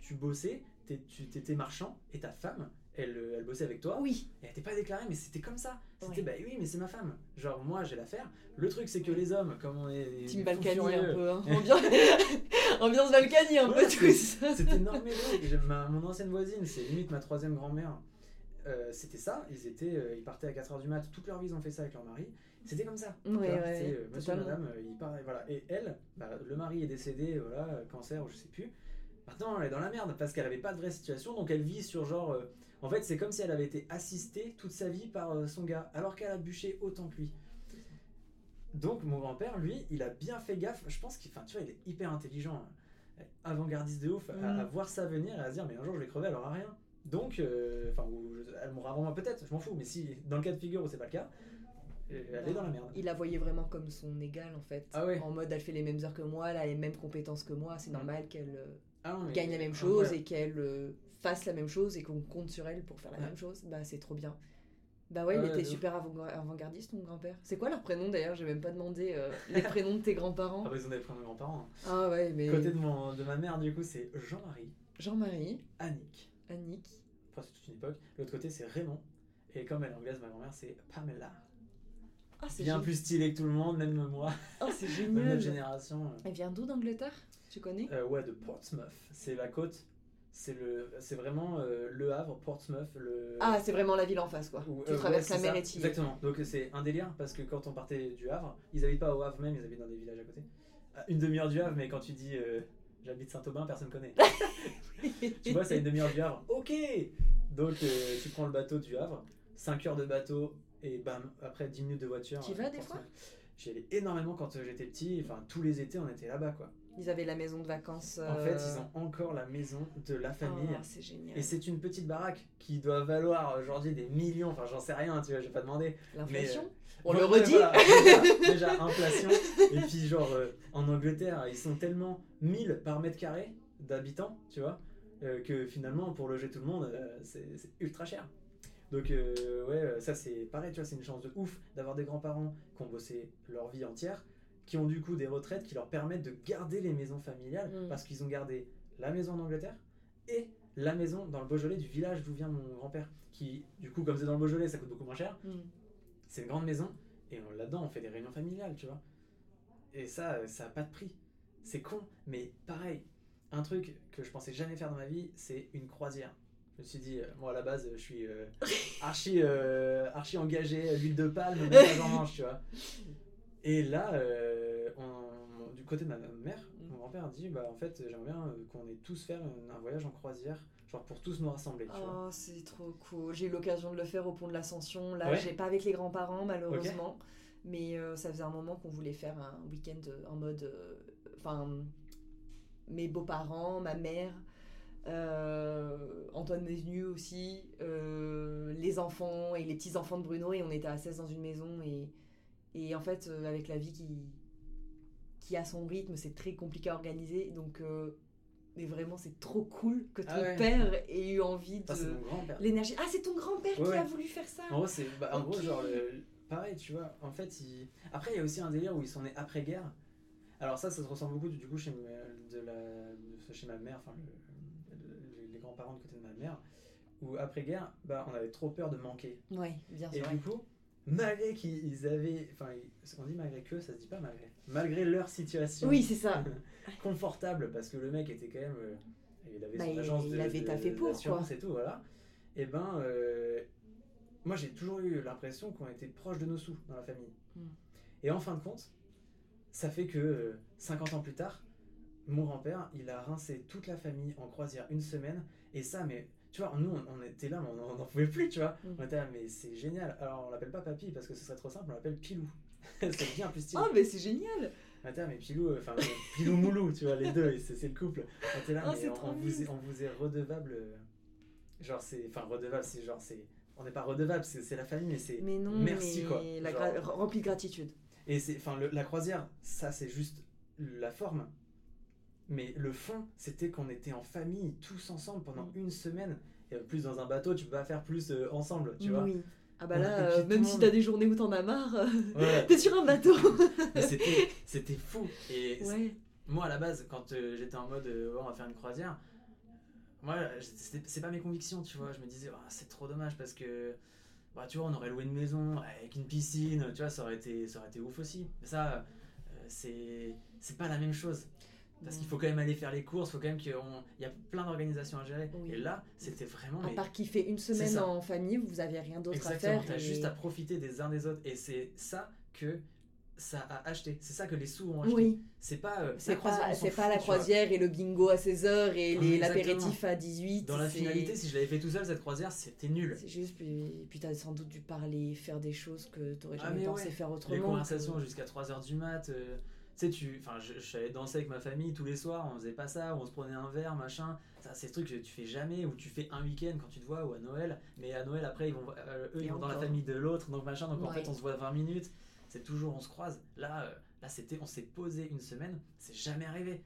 Tu bossais, tu étais marchand, et ta femme, elle, euh, elle bossait avec toi. Oui, Elle n'était pas déclarée, mais c'était comme ça. C'était Ouais. bah oui, mais c'est ma femme. Genre moi, j'ai l'affaire. Le truc, c'est que les hommes, comme on est. Team fous Balkany un peu. hein. [LAUGHS] Ambiance... [LAUGHS] Ambiance Balkany un Ouais, peu tout ça. C'était ma, mon ancienne voisine, c'est limite ma troisième grand-mère. Euh, c'était ça, ils étaient, ils partaient à 4h du mat, toute leur vie ils ont fait ça avec leur mari. C'était comme ça. Ouais, euh, monsieur, madame, euh, ils partent, voilà. Et elle, bah, le mari est décédé, voilà, euh, cancer ou je sais plus. Maintenant, elle est dans la merde parce qu'elle avait pas de vraie situation, donc elle vit sur genre. euh, en fait, c'est comme si elle avait été assistée toute sa vie par euh, son gars, alors qu'elle a bûché autant que lui. Donc, mon grand-père, lui, il a bien fait gaffe. Je pense qu'il, tu vois, il est hyper intelligent, hein, avant-gardiste de ouf, à, Mm. à voir ça venir et à se dire, mais un jour je vais crever, elle aura rien. Donc, enfin, elle mourra avant moi peut-être, je m'en fous, mais si dans le cas de figure où c'est pas le cas, elle est dans la merde. Il la voyait vraiment comme son égal en fait. Ah ouais. En mode elle fait les mêmes heures que moi, elle a les mêmes compétences que moi, c'est Mm. normal qu'elle euh, Ah non, gagne la même ah, chose et qu'elle euh, fasse la même chose et qu'on compte sur elle pour faire la Ouais. même chose, bah c'est trop bien. Bah ouais, Ouais, il était super avant- avant-gardiste, ton grand-père. C'est quoi leur prénom d'ailleurs? J'ai même pas demandé euh, les prénoms de tes grands-parents. Ah bah, ils ont des prénoms de grands-parents. hein. Ah ouais, mais. Côté de, mon, de ma mère, du coup, c'est Jean-Marie, Jean-Marie, Annick. Annick. Enfin, c'est toute une époque. L'autre côté, c'est Raymond. Et comme elle est anglaise, ma grand-mère, c'est Pamela. Ah, Bien génial. plus stylé que tout le monde, même moi, Oh, c'est même notre génial. génération. Elle vient d'où d'Angleterre? Tu connais? Euh, ouais, de Portsmouth. C'est la côte. C'est le, c'est vraiment euh, le Havre, Portsmouth, le. Ah, c'est vraiment la ville en face, quoi. Ou- tu euh, traverses ouais, la mer. Exactement. Donc c'est un délire parce que quand on partait du Havre, ils habitent pas au Havre même, ils habitent dans des villages à côté. À Une demi-heure du Havre, mais quand tu dis euh, j'habite Saint-Aubin, personne connaît. [LAUGHS] tu vois, c'est à une demi-heure du Havre. Ok Donc tu prends le bateau du Havre, 5 heures de bateau et bam, après 10 minutes de voiture. T'y euh, vas des fois J'y allais énormément quand euh, j'étais petit, enfin tous les étés on était là-bas quoi. Ils avaient la maison de vacances. En fait, euh, ils ont encore la maison de la famille. oh, c'est génial. Et c'est une petite baraque qui doit valoir aujourd'hui des millions, enfin j'en sais rien, tu vois, j'ai pas demandé. L'inflation On le redit voilà, [LAUGHS] déjà, déjà, inflation. Et puis, genre, euh, en Angleterre, ils sont tellement 1000 par mètre carré d'habitants, tu vois, euh, que finalement, pour loger tout le monde, euh, c'est ultra cher. Donc, euh, ouais, euh, ça c'est pareil, tu vois, c'est une chance de ouf d'avoir des grands-parents qui ont bossé leur vie entière, qui ont du coup des retraites qui leur permettent de garder les maisons familiales, Mm. parce qu'ils ont gardé la maison en Angleterre et la maison dans le Beaujolais du village d'où vient mon grand-père, qui, du coup, comme c'est dans le Beaujolais, ça coûte beaucoup moins cher. Hmm. C'est une grande maison et là-dedans on fait des réunions familiales, tu vois. Et ça, euh, ça a pas de prix. C'est con, mais pareil, un truc que je pensais jamais faire dans ma vie, c'est une croisière. Je me suis dit, euh, moi à la base, je suis euh, [LAUGHS] archi, euh, archi engagé, l'huile de palme, [LAUGHS] pas j'en mange, tu vois. Et là, euh, on- du côté de ma mère, mon grand-père dit, bah en fait, j'aimerais bien qu'on ait tous faire un, un voyage en croisière, genre pour tous nous rassembler, tu. Oh, c'est trop cool. J'ai eu l'occasion de le faire au pont de l'Ascension. Là, Ouais. j'ai pas avec les grands-parents, malheureusement. Mais ça faisait un moment qu'on voulait faire un week-end en mode. Enfin, mes beaux-parents, ma mère. Euh, Antoine est venu aussi, euh, les enfants et les petits-enfants de Bruno, et on était à 16 dans une maison. Et, et en fait, euh, avec la vie qui, qui a son rythme, c'est très compliqué à organiser. Donc, euh, mais vraiment, c'est trop cool que ton Ah ouais. père ait eu envie de. L'énergie. Ah, c'est ton grand-père Ouais, qui ouais. a voulu faire ça En gros, c'est bah, en gros genre le- pareil, tu vois. En fait, il... après il y a aussi un délire où ils sont nés après guerre. Alors ça, ça se ressemble beaucoup du coup chez ma, de la de- chez ma mère, enfin le- grands-parents du côté de ma mère, où après guerre, bah on avait trop peur de manquer. Ouais, bien Et sûr. du coup, malgré qu'ils avaient, enfin, on dit malgré que, ça se dit pas malgré. Malgré leur situation Oui, c'est ça. [LAUGHS] confortable, parce que le mec était quand même, euh, il avait Bah, son il- agence il de, avait taffé pour, quoi. et tout, voilà. Et ben, euh, moi j'ai toujours eu l'impression qu'on était proche de nos sous dans la famille. Hmm. Et en fin de compte, ça fait que euh, 50 ans plus tard, mon grand-père, il a rincé toute la famille en croisière une semaine. Et ça, mais tu vois, nous, on, on était là, mais on n'en pouvait plus, tu vois. Mm. On était là, mais c'est génial. Alors, on l'appelle pas papy parce que ce serait trop simple, on l'appelle Pilou. [LAUGHS] c'est bien plus stylé. Oh, mais c'est génial On était là, mais Pilou, euh, enfin, Pilou Moulou, tu vois, les deux, c'est le couple. On était là, Oh, mais on, vous est, on vous est redevable. euh, Genre, c'est. Enfin, redevable, c'est genre, c'est. On n'est pas redevable, c'est c'est la famille, mais c'est. Mais non, Merci, mais quoi. La Genre- gra- rempli de gratitude. Et c'est, enfin, la croisière, ça c'est juste la forme. Mais le fond, c'était qu'on était en famille, tous ensemble pendant Mm. une semaine. Et en plus, dans un bateau, tu peux pas faire plus euh, ensemble, tu vois. Oui. Ah bah là, euh, même si t'as des journées où t'en as marre, euh, Ouais, t'es sur un bateau. [LAUGHS] c'était, fou. Et ouais. moi, à la base, quand euh, j'étais en mode, euh, on va faire une croisière, moi, c'est pas mes convictions, tu vois. Je me disais, Ah, c'est trop dommage parce que, bah, tu vois, on aurait loué une maison avec une piscine, tu vois, ça aurait été, ça aurait été ouf aussi. Mais ça, euh, c'est pas la même chose. Parce qu'il faut quand même aller faire les courses, faut quand même qu'il y a plein d'organisations à gérer. Oui. Et là, c'était vraiment. À mais- part kiffer une semaine en famille, vous avez rien d'autre à Exactement, faire. t'as et- juste à profiter des uns des autres. Et c'est ça que ça a acheté. C'est ça que les sous ont acheté. Oui, C'est pas. euh, c'est la croisière, pas, la croisière et le bingo à 16h et Ah, les- exactement. l'apéritif à 18. Dans la finalité, si je l'avais fait tout seul, cette croisière, c'était nul. C'est juste, puis, puis t'as sans doute dû parler, faire des choses que t'aurais Ah, jamais mais pensé ouais. faire Les autrement. conversations que- jusqu'à 3h du mat. euh, sais, tu. Enfin, je, je allé danser avec ma famille tous les soirs, on faisait pas ça, on se prenait un verre, machin. Ça, c'est des trucs que tu fais jamais, ou tu fais un week-end quand tu te vois, ou à Noël. Mais à Noël, après, ils vont, euh, eux, Et ils vont dans la famille de l'autre, donc machin, donc en fait, on se voit 20 minutes. C'est toujours, on se croise. Là, euh, Là, c'était, on s'est posé une semaine, c'est jamais arrivé.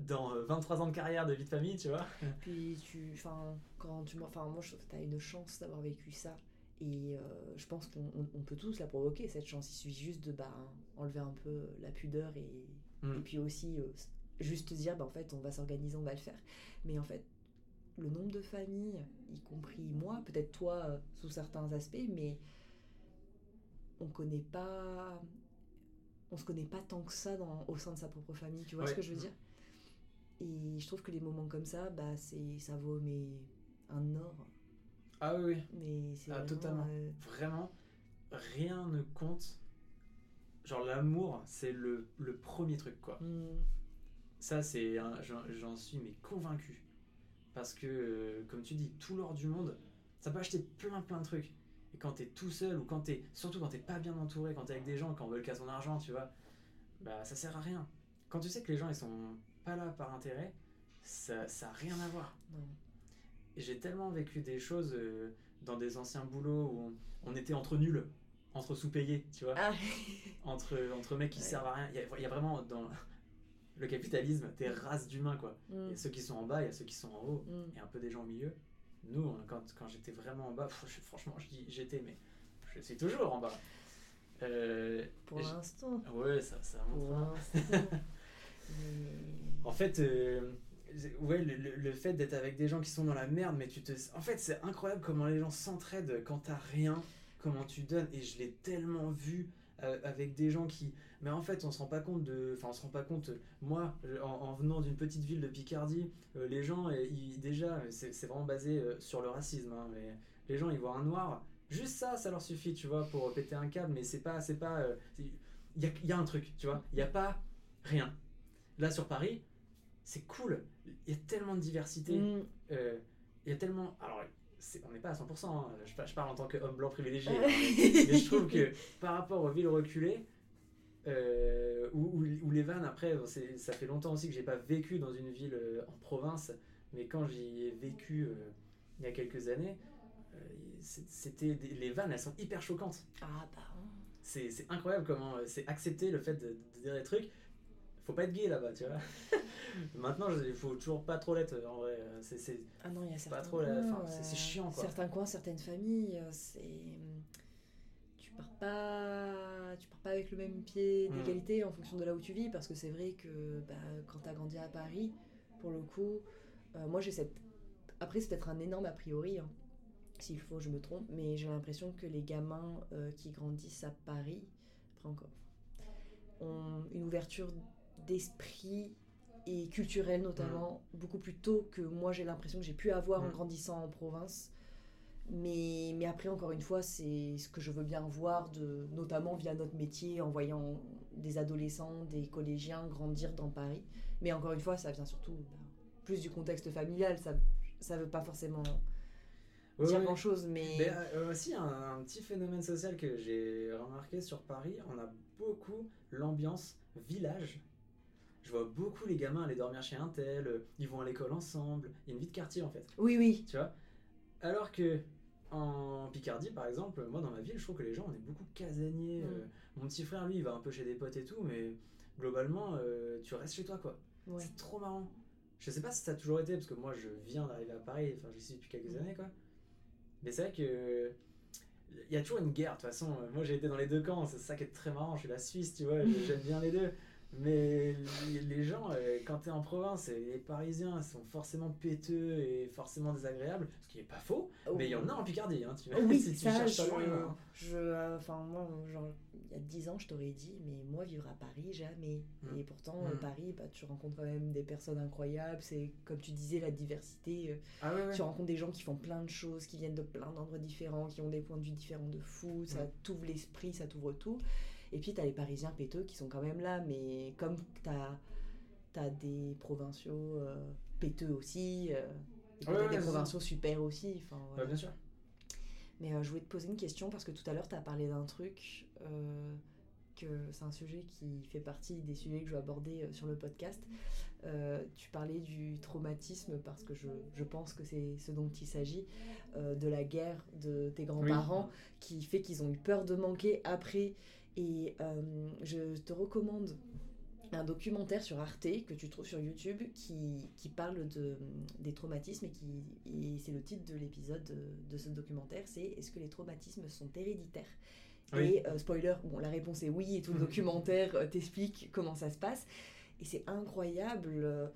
Dans euh, 23 ans de carrière de vie de famille, tu vois. Puis tu, enfin, quand tu, enfin, moi je trouve que t'as une chance d'avoir vécu ça. Et euh, je pense qu'on on- on peut tous la provoquer cette chance. Il suffit juste de bah, enlever un peu la pudeur et, Mm. et puis aussi euh, juste dire bah, en fait on va s'organiser, on va le faire. Mais en fait, le nombre de familles, y compris moi, peut-être toi euh, sous certains aspects, mais on connaît pas, on se connaît pas tant que ça dans, au sein de sa propre famille. Tu vois ce que je veux dire? Et je trouve que les moments comme ça, bah ça vaut mais un or. Ah oui, oui. Mais c'est Ah, vraiment, totalement. euh, Vraiment, rien ne compte. Genre, l'amour, c'est le, le premier truc, quoi. hmm, Ça, c'est un- j'en suis mais convaincu. Parce que, euh, comme tu dis, tout l'or du monde, ça peut acheter plein plein de trucs. Et quand t'es tout seul, ou quand t'es. Surtout quand t'es pas bien entouré, quand t'es avec des gens qui en veulent qu'à son argent, tu vois, bah ça sert à rien. Quand tu sais que les gens ils sont pas là par intérêt, ça, ça a rien à voir. non. J'ai tellement vécu des choses euh, dans des anciens boulots où on, on était entre nuls, entre sous-payés, tu vois Ah, [LAUGHS] entre, entre mecs qui Ouais. servent à rien. Il y, a, il y a vraiment dans [LAUGHS] le capitalisme des races d'humains, quoi. hmm, Il y a ceux qui sont en bas, il y a ceux qui sont en haut, hmm. et un peu des gens au milieu. Nous, quand, quand j'étais vraiment en bas, pff, je- franchement, je dis j'étais, mais je suis toujours en bas. Euh, Pour l'instant. ouais, ça, ça montre. Pour hein. [LAUGHS] En fait, euh, ouais, le, le- le fait d'être avec des gens qui sont dans la merde, mais tu te. En fait, c'est incroyable comment les gens s'entraident quand t'as rien, comment tu donnes. Et je l'ai tellement vu euh, avec des gens qui. Mais en fait, on se rend pas compte de. Enfin, on se rend pas compte. Moi, en, en venant d'une petite ville de Picardie, euh, les gens, euh, ils- déjà, c'est vraiment basé sur le racisme. hein, les gens, ils voient un noir. Juste ça, ça leur suffit, tu vois, pour péter un câble. Mais c'est pas. c'est pas. Il y a, y a un truc, tu vois. Il y a pas rien. Là, sur Paris, c'est cool. Il y a tellement de diversité. Hmm. Euh, il y a tellement. Alors, on n'est pas à 100%. hein. Je, par- je parle en tant qu'homme blanc privilégié. hein. mais je trouve que [LAUGHS] par rapport aux villes reculées, euh, où, où- où les vannes, après, ça fait longtemps aussi que j'ai pas vécu dans une ville euh, en province, mais quand j'y ai vécu il y a quelques années, c'était des- les vannes, elles sont hyper choquantes. Ah bah. C'est c'est incroyable comment c'est accepter le fait de, de dire des trucs. Faut pas être gay là-bas, tu vois. [LAUGHS] Maintenant, il faut toujours pas trop l'être en vrai. euh, C'est Ah non, il y a certains trop la- coins, enfin, c'est- c'est chiant, quoi. Certains coins, certaines familles, euh, c'est tu pars pas tu pars pas avec le même pied Mm. d'égalité en fonction de là où tu vis parce que c'est vrai que bah, quand tu as grandi à Paris, pour le coup, euh, moi j'ai cette après c'est peut-être un énorme a priori hein, s'il faut je me trompe, mais j'ai l'impression que les gamins euh, qui grandissent à Paris, après encore ont une ouverture d'esprit et culturelle notamment beaucoup plus tôt que moi j'ai l'impression que j'ai pu avoir en grandissant en province. Mais, mais après, encore une fois, c'est ce que je veux bien voir, de, notamment via notre métier, en voyant des adolescents, des collégiens grandir dans Paris. Mais encore une fois, ça vient surtout bah, plus du contexte familial. Ça ça veut pas forcément Ouais, dire ouais. grand-chose, mais... Mais euh, aussi, un, un petit phénomène social que j'ai remarqué sur Paris, on a beaucoup l'ambiance village. Je vois beaucoup les gamins aller dormir chez un tel, euh, ils vont à l'école ensemble, il y a une vie de quartier en fait, Oui, oui. tu vois? Alors que en Picardie, par exemple, moi dans ma ville, je trouve que les gens, on est beaucoup casaniers. Mm. euh, mon petit frère, lui, il va un peu chez des potes et tout, mais globalement, euh, tu restes chez toi quoi. Ouais. C'est trop marrant. Je sais pas si ça a toujours été, parce que moi je viens d'arriver à Paris, enfin j'y suis depuis quelques Mhm. années quoi. Mais c'est vrai que. Il y a toujours une guerre, de toute façon. Moi j'ai été dans les deux camps, c'est ça qui est très marrant. Je suis la Suisse, tu vois, [LAUGHS] j'aime bien les deux. Mais les- gens, euh, quand t'es en province, les Parisiens sont forcément péteux et forcément désagréables, ce qui est pas faux, mais il y en a en Picardie, hein, tu vois. Oh oui, [LAUGHS] si tu ça, cherches je, pas loin, euh, moi, genre, il y a 10 ans, je t'aurais dit, mais moi, vivre à Paris, jamais. Mm. Et pourtant, euh, Mm. Paris, bah, tu rencontres quand même des personnes incroyables. C'est comme tu disais, la diversité. euh, Ah ouais, ouais. Tu rencontres des gens qui font plein de choses, qui viennent de plein d'endroits différents, qui ont des points de vue différents de fou. Ça Mm. t'ouvre l'esprit, ça t'ouvre tout. Et puis, t'as les Parisiens péteux qui sont quand même là, mais comme t'as as des provinciaux euh, péteux aussi. euh, et Ouais, ouais, des provinciaux super aussi. Ouais, voilà. bien sûr. Mais euh, je voulais te poser une question parce que tout à l'heure, tu as parlé d'un truc, euh, que c'est un sujet qui fait partie des sujets que je vais aborder euh, sur le podcast. Tu parlais du traumatisme parce que je, je pense que c'est ce dont il s'agit, de la guerre de tes grands-parents qui fait qu'ils ont eu peur de manquer après Et euh, je te recommande un documentaire sur Arte que tu trouves sur YouTube qui, qui parle de, des traumatismes et, qui, et c'est le titre de l'épisode de, de ce documentaire, c'est Est-ce que les traumatismes sont héréditaires? Oui. Et euh, spoiler, bon, la réponse est oui, et tout le [LAUGHS] documentaire euh, t'explique comment ça se passe. Et c'est incroyable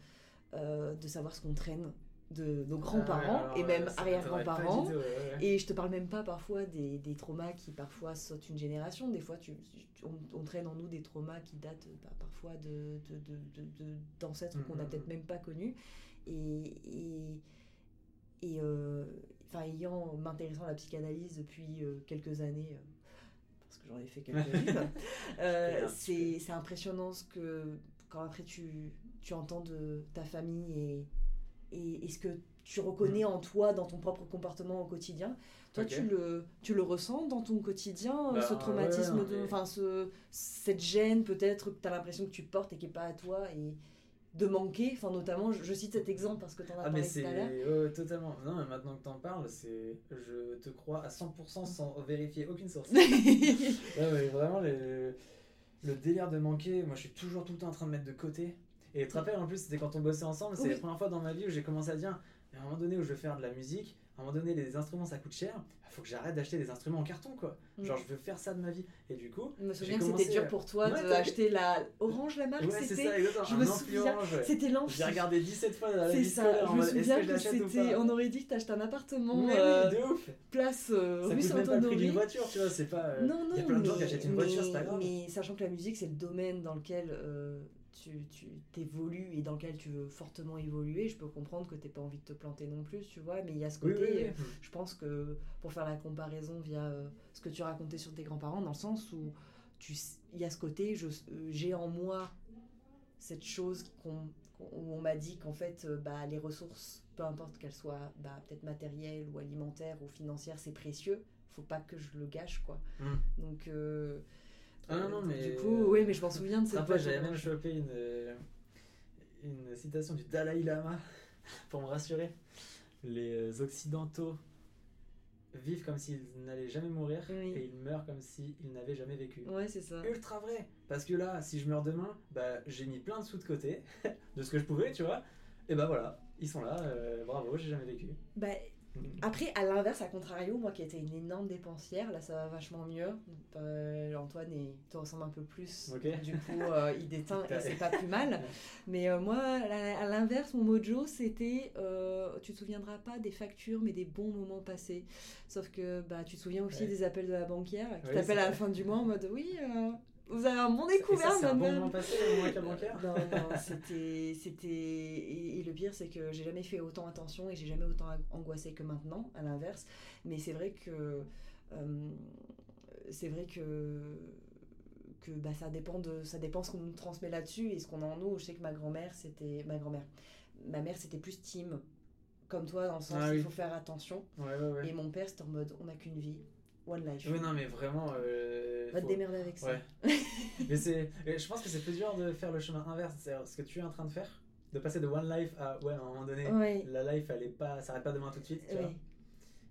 euh, de savoir ce qu'on traîne de nos grands-parents Ah ouais, alors, et même euh, arrière-grands-parents. ouais. Et je te parle même pas parfois des, des traumas qui parfois sautent une génération. Des fois, tu, on, on traîne en nous des traumas qui datent bah, parfois de, de- de- de- de- d'ancêtres qu'on n'a Mhm. peut-être même pas connus. Et, et, et, euh, enfin, ayant m'intéressant à la psychanalyse depuis euh, quelques années, euh, parce que j'en ai fait quelques-unes, [LAUGHS] euh, c'est impressionnant ce que quand après tu, tu entends de ta famille et, et, et ce que tu reconnais en toi dans ton propre comportement au quotidien. Toi, tu, le, tu le ressens dans ton quotidien, Bah, ce traumatisme, ouais, de, mais- ce, cette gêne peut-être que tu as l'impression que tu portes et qui n'est pas à toi et de manquer, enfin notamment, je, je cite cet exemple parce que tu en as Ah mais parlé tout à l'heure. ouais, totalement. Non mais maintenant que t'en parles, c'est je te crois à 100% sans vérifier aucune source. [LAUGHS] Ouais, ouais, vraiment le délire de manquer, moi je suis toujours tout le temps en train de mettre de côté. Et tu te rappelles en plus c'était quand on bossait ensemble, c'est Oui. la première fois dans ma vie où j'ai commencé à dire mais à un moment donné où je veux faire de la musique, à un moment donné les instruments ça coûte cher, il faut que j'arrête d'acheter des instruments en carton quoi. Mm. Genre je veux faire ça de ma vie. Et du coup, Je me j'ai souviens que c'était dur pour toi Ouais, d'acheter la Orange, la marque, ouais c'était je me souviens, c'était J'ai l'ampli. regardé 17 fois dans la C'est vie ça, scolaire je me souviens que c'était. On aurait dit que t'achetais un appartement, Oui, euh, oui, de ouf. place euh, Ça rue même pas le prix d'une voiture, tu vois, c'est pas. euh, Non, non, y a plein de gens mais- qui achètent une voiture, c'est pas mais- grave. Mais sachant que la musique, c'est le domaine dans lequel euh, tu, tu t'évolues et dans lequel tu veux fortement évoluer, je peux comprendre que t'aies pas envie de te planter non plus, tu vois, mais il y a ce côté, oui, oui. euh, je pense que pour faire la comparaison via euh, ce que tu racontais sur tes grands-parents, dans le sens où tu il y a ce côté, je- euh, j'ai en moi cette chose qu'on, qu'on- où on m'a dit qu'en fait, euh, bah, les ressources, peu importe qu'elles soient bah, peut-être matérielles ou alimentaires ou financières, c'est précieux. Faut pas que je le gâche, quoi. Mm. Donc, Ah non, non, mais- du coup, oui, mais je m'en souviens de cette Après, j'avais même chopé une, euh, une citation du Dalai Lama [LAUGHS] pour me rassurer. Les euh, Occidentaux vivent comme s'ils n'allaient jamais mourir Oui. et ils meurent comme s'ils n'avaient jamais vécu. Ouais, c'est ça. Ultra vrai Parce que là, si je meurs demain, bah, j'ai mis plein de sous de côté [LAUGHS] de ce que je pouvais, tu vois. Et bah voilà, ils sont là, euh, bravo, j'ai jamais vécu. Bah, Après, à l'inverse, à contrario, moi qui étais une énorme dépensière, là ça va vachement mieux. Euh, Antoine et te ressemble un peu plus. Du coup, euh, il déteint et c'est pas plus mal. [LAUGHS] Mais euh, moi, à l'inverse, mon mojo, c'était, tu te souviendras pas des factures, mais des bons moments passés. Sauf que bah, tu te souviens aussi Ouais. des appels de la banquière qui Oui, t'appelle à la fin du mois en mode oui, vous avez un bon découvert, c'est un bon moment passé, au moins avec la bancaire Non, non, c'était. c'était et, et le pire, c'est que j'ai jamais fait autant attention et j'ai jamais autant angoissé que maintenant, à l'inverse. Mais c'est vrai que. euh, c'est vrai que. que bah, ça, dépend de, ça dépend ce qu'on nous transmet là-dessus et ce qu'on a en nous. Je sais que ma grand-mère, c'était. Ma grand-mère. Ma mère, c'était plus team. Comme toi, dans le sens Ah il oui. faut faire attention. Ouais, ouais, ouais. Et mon père, c'était en mode on n'a qu'une vie, one life? Oui, non, mais vraiment. euh, Va te démerder avec ça. Ouais. [LAUGHS] mais c'est, je pense que c'est plus dur de faire le chemin inverse, c'est ce que tu es en train de faire, de passer de one life à ouais, à un moment donné, Ouais. la life elle est pas, ça arrête pas demain tout de suite, tu vois.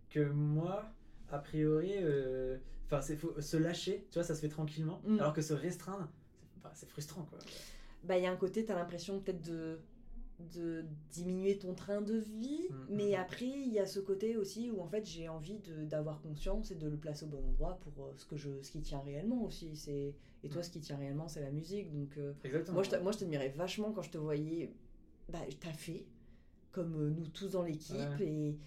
Que moi, a priori, euh, enfin c'est faut se lâcher, tu vois, ça se fait tranquillement, Mm. alors que se restreindre, c'est, bah, c'est frustrant quoi. bah il y a un côté tu as l'impression peut-être de de diminuer ton train de vie Mm, mais mm. après il y a ce côté aussi où en fait j'ai envie d'avoir conscience et de le placer au bon endroit pour euh, ce que je ce qui tient réellement aussi c'est et toi Mm. ce qui tient réellement c'est la musique donc euh, Exactement. moi je t'a- moi je t'admirais vachement quand je te voyais bah t'as fait comme euh, nous tous dans l'équipe Ouais. et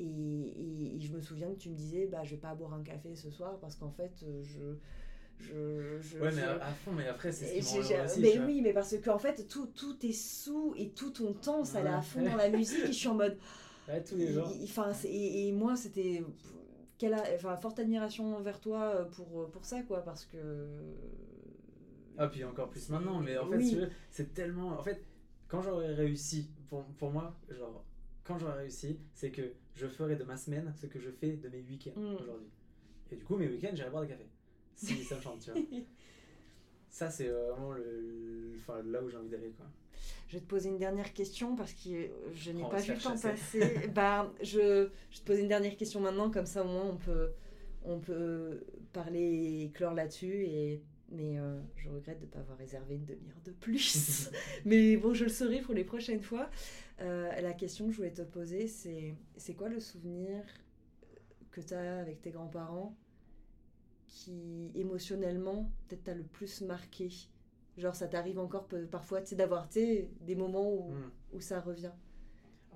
et, et- et je me souviens que tu me disais bah je vais pas boire un café ce soir parce qu'en fait je je, je, Ouais, mais à, à fond, mais après c'est ce qui aussi, mais oui, mais parce que en fait, tout, tout est sous et tout ton temps, ça allait à Ouais. fond dans la musique. et je suis en mode. [LAUGHS] Ouais, tous les jours. et, et moi, c'était. Quelle, a- enfin, forte admiration envers toi euh, pour, pour ça, quoi, parce que. Ah, puis encore plus maintenant, mais en fait, oui. c'est tellement. En fait, quand j'aurais réussi, pour, pour moi, genre, quand j'aurais réussi, c'est que je ferai de ma semaine ce que je fais de mes week-ends Mm. aujourd'hui. Et du coup, mes week-ends, j'irai boire des cafés. Si ça me chante, tu vois. [LAUGHS] Ça, c'est euh, vraiment le, le- enfin, là où j'ai envie d'aller, quoi. Je vais te poser une dernière question parce que je n'ai Oh, pas vu le temps passer. [LAUGHS] bah, je, je vais te poser une dernière question maintenant, comme ça au moins on peut, on peut parler et clore là-dessus. Et Mais euh, je regrette de ne pas avoir réservé une demi-heure de plus. [LAUGHS] Mais bon, je le saurai pour les prochaines fois. Euh, la question que je voulais te poser, c'est c'est quoi le souvenir que tu as avec tes grands-parents qui, émotionnellement, peut-être t'a le plus marqué Genre, ça t'arrive encore parfois, tu sais, d'avoir, des moments où, Hmm. où ça revient.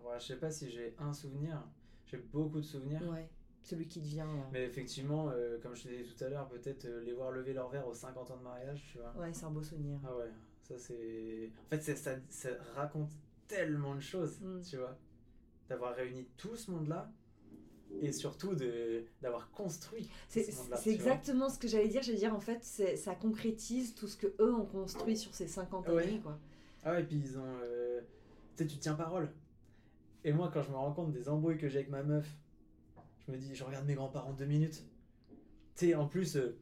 Ouais, je sais pas si j'ai un souvenir. J'ai beaucoup de souvenirs. Ouais, celui qui te vient, là. Mais effectivement, euh, comme je te disais tout à l'heure, peut-être euh, les voir lever leur verre aux 50 ans de mariage, tu vois. Ouais, c'est un beau souvenir. Ah ouais, ça c'est. En fait, ça, ça raconte tellement de choses, Mm. tu vois. D'avoir réuni tout ce monde-là et surtout d'avoir construit C'est ce exactement ce que j'allais dire. J'allais dire, en fait, ça concrétise tout ce que eux ont construit sur ces 50 Ouais. années, quoi. Ah ouais, et puis ils ont. euh, Tu sais, tu tiens parole. Et moi, quand je me rends compte des embrouilles que j'ai avec ma meuf, je me dis, je regarde mes grands-parents deux minutes. Tu sais, en plus, euh,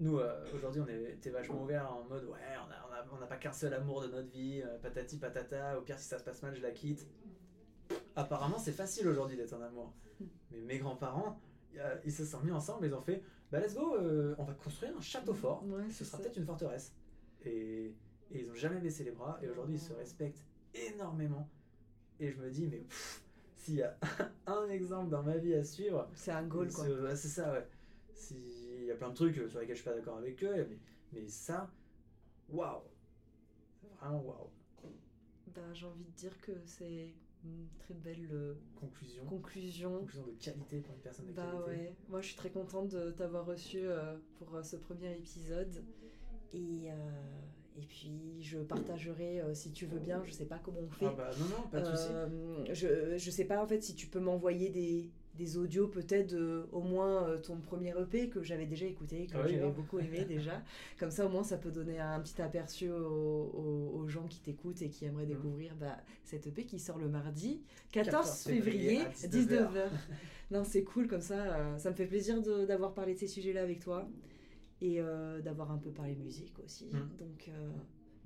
nous, euh, aujourd'hui, on était vachement ouverts en mode, ouais, on n'a on a, on a pas qu'un seul amour de notre vie, euh, patati patata, au pire, si ça se passe mal, je la quitte. Apparemment, c'est facile aujourd'hui d'être en amour. Mais mes grands-parents, ils se sont mis ensemble, ils ont fait, bah let's go, euh, on va construire un château fort Ouais, ce sera peut-être une forteresse. Et, et ils ont jamais baissé les bras, et aujourd'hui ils se respectent énormément. Et je me dis, mais s'il y a [LAUGHS] un exemple dans ma vie à suivre, C'est un goal, quoi. c'est ça, ouais. S'il y a plein de trucs sur lesquels je suis pas d'accord avec eux, mais, mais ça, waouh! Vraiment waouh! Bah, j'ai envie de dire que c'est une très belle euh, Conclusion. conclusion. Conclusion de qualité pour une personne de Bah qualité. ouais, moi je suis très contente de t'avoir reçu euh, pour euh, ce premier épisode. Et, euh, et puis je partagerai, euh, si tu veux bien, je sais pas comment on fait. Ah bah non, non, pas de soucis. Euh, je, je sais pas en fait si tu peux m'envoyer des, des audios peut-être de au moins euh, ton premier EP que j'avais déjà écouté, que Ah oui, j'avais grave. beaucoup aimé [LAUGHS] déjà. Comme ça au moins ça peut donner un petit aperçu aux, aux- aux gens qui t'écoutent et qui aimeraient Mhm. découvrir bah, cet EP qui sort le mardi 14, 14 février, février à 19h. [LAUGHS] non c'est cool comme ça, euh, ça me fait plaisir d'avoir parlé de ces sujets-là avec toi et euh, d'avoir un peu parlé musique aussi. Mhm. Donc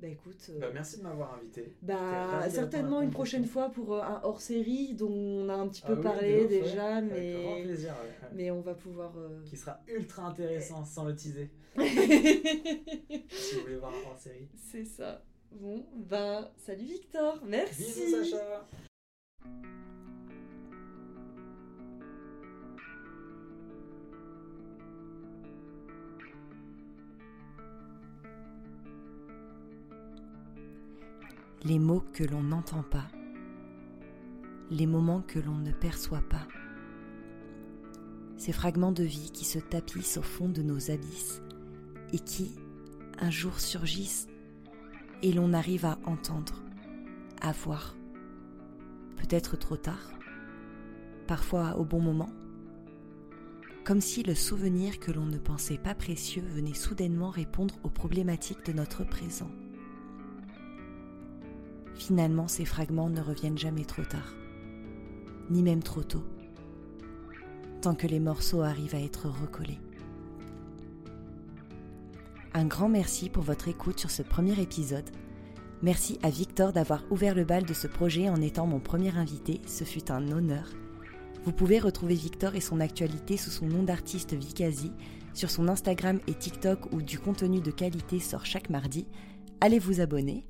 bah écoute... euh, Bah, merci de m'avoir invité. bah, certainement une prochaine fois pour euh, un hors-série dont on a un petit peu Ah oui, de parlé ouais. déjà, Avec grand mais, plaisir, ouais, mais on va pouvoir... euh, Qui sera ultra intéressant sans le teaser. [LAUGHS] Si vous voulez voir un hors série. C'est ça. Bon, bah, salut Victor, merci. Bisous Sacha les mots que l'on n'entend pas, les moments que l'on ne perçoit pas, ces fragments de vie qui se tapissent au fond de nos abysses et qui, un jour, surgissent et l'on arrive à entendre, à voir, peut-être trop tard, parfois au bon moment, comme si le souvenir que l'on ne pensait pas précieux venait soudainement répondre aux problématiques de notre présent. Finalement, ces fragments ne reviennent jamais trop tard, ni même trop tôt, tant que les morceaux arrivent à être recollés. Un grand merci pour votre écoute sur ce premier épisode. Merci à Victor d'avoir ouvert le bal de ce projet en étant mon premier invité, ce fut un honneur. Vous pouvez retrouver Victor et son actualité sous son nom d'artiste Vikazi sur son Instagram et TikTok où du contenu de qualité sort chaque mardi. Allez vous abonner.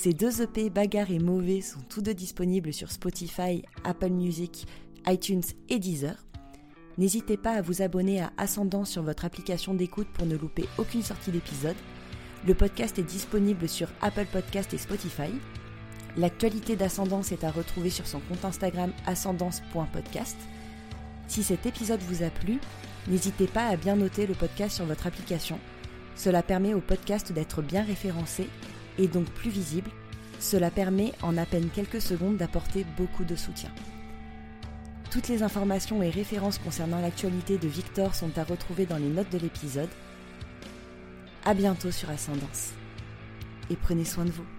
Ces deux EP Bagarre et Mauvais sont tous deux disponibles sur Spotify, Apple Music, iTunes et Deezer. N'hésitez pas à vous abonner à Ascendant sur votre application d'écoute pour ne louper aucune sortie d'épisode. Le podcast est disponible sur Apple Podcast et Spotify. L'actualité d'Ascendance est à retrouver sur son compte Instagram ascendance.podcast. Si cet épisode vous a plu, n'hésitez pas à bien noter le podcast sur votre application. Cela permet au podcast d'être bien référencé et donc plus visible. Cela permet en à peine quelques secondes d'apporter beaucoup de soutien. Toutes les informations et références concernant l'actualité de Victor sont à retrouver dans les notes de l'épisode. À bientôt sur Ascendance. Et prenez soin de vous.